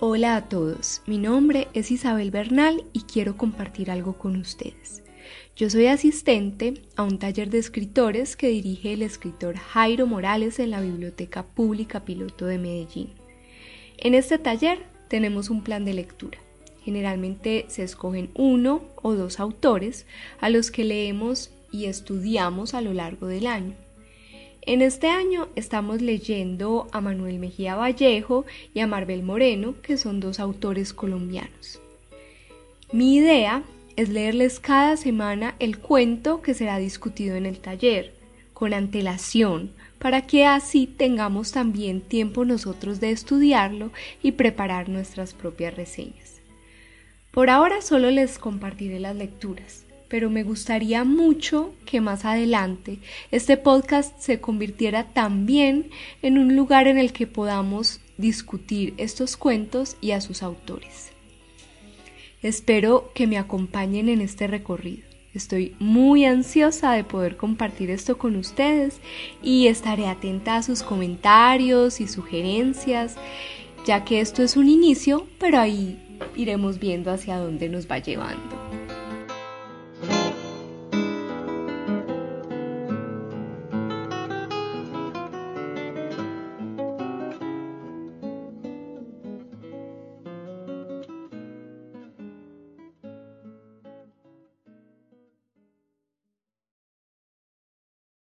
Hola a todos, mi nombre es Isabel Bernal y quiero compartir algo con ustedes. Yo soy asistente a un taller de escritores que dirige el escritor Jairo Morales en la Biblioteca Pública Piloto de Medellín. En este taller tenemos un plan de lectura. Generalmente se escogen uno o dos autores a los que leemos y estudiamos a lo largo del año. En este año estamos leyendo a Manuel Mejía Vallejo y a Marbel Moreno, que son dos autores colombianos. Mi idea es leerles cada semana el cuento que será discutido en el taller, con antelación, para que así tengamos también tiempo nosotros de estudiarlo y preparar nuestras propias reseñas. Por ahora solo les compartiré las lecturas pero me gustaría mucho que más adelante este podcast se convirtiera también en un lugar en el que podamos discutir estos cuentos y a sus autores. Espero que me acompañen en este recorrido. Estoy muy ansiosa de poder compartir esto con ustedes y estaré atenta a sus comentarios y sugerencias, ya que esto es un inicio, pero ahí iremos viendo hacia dónde nos va llevando.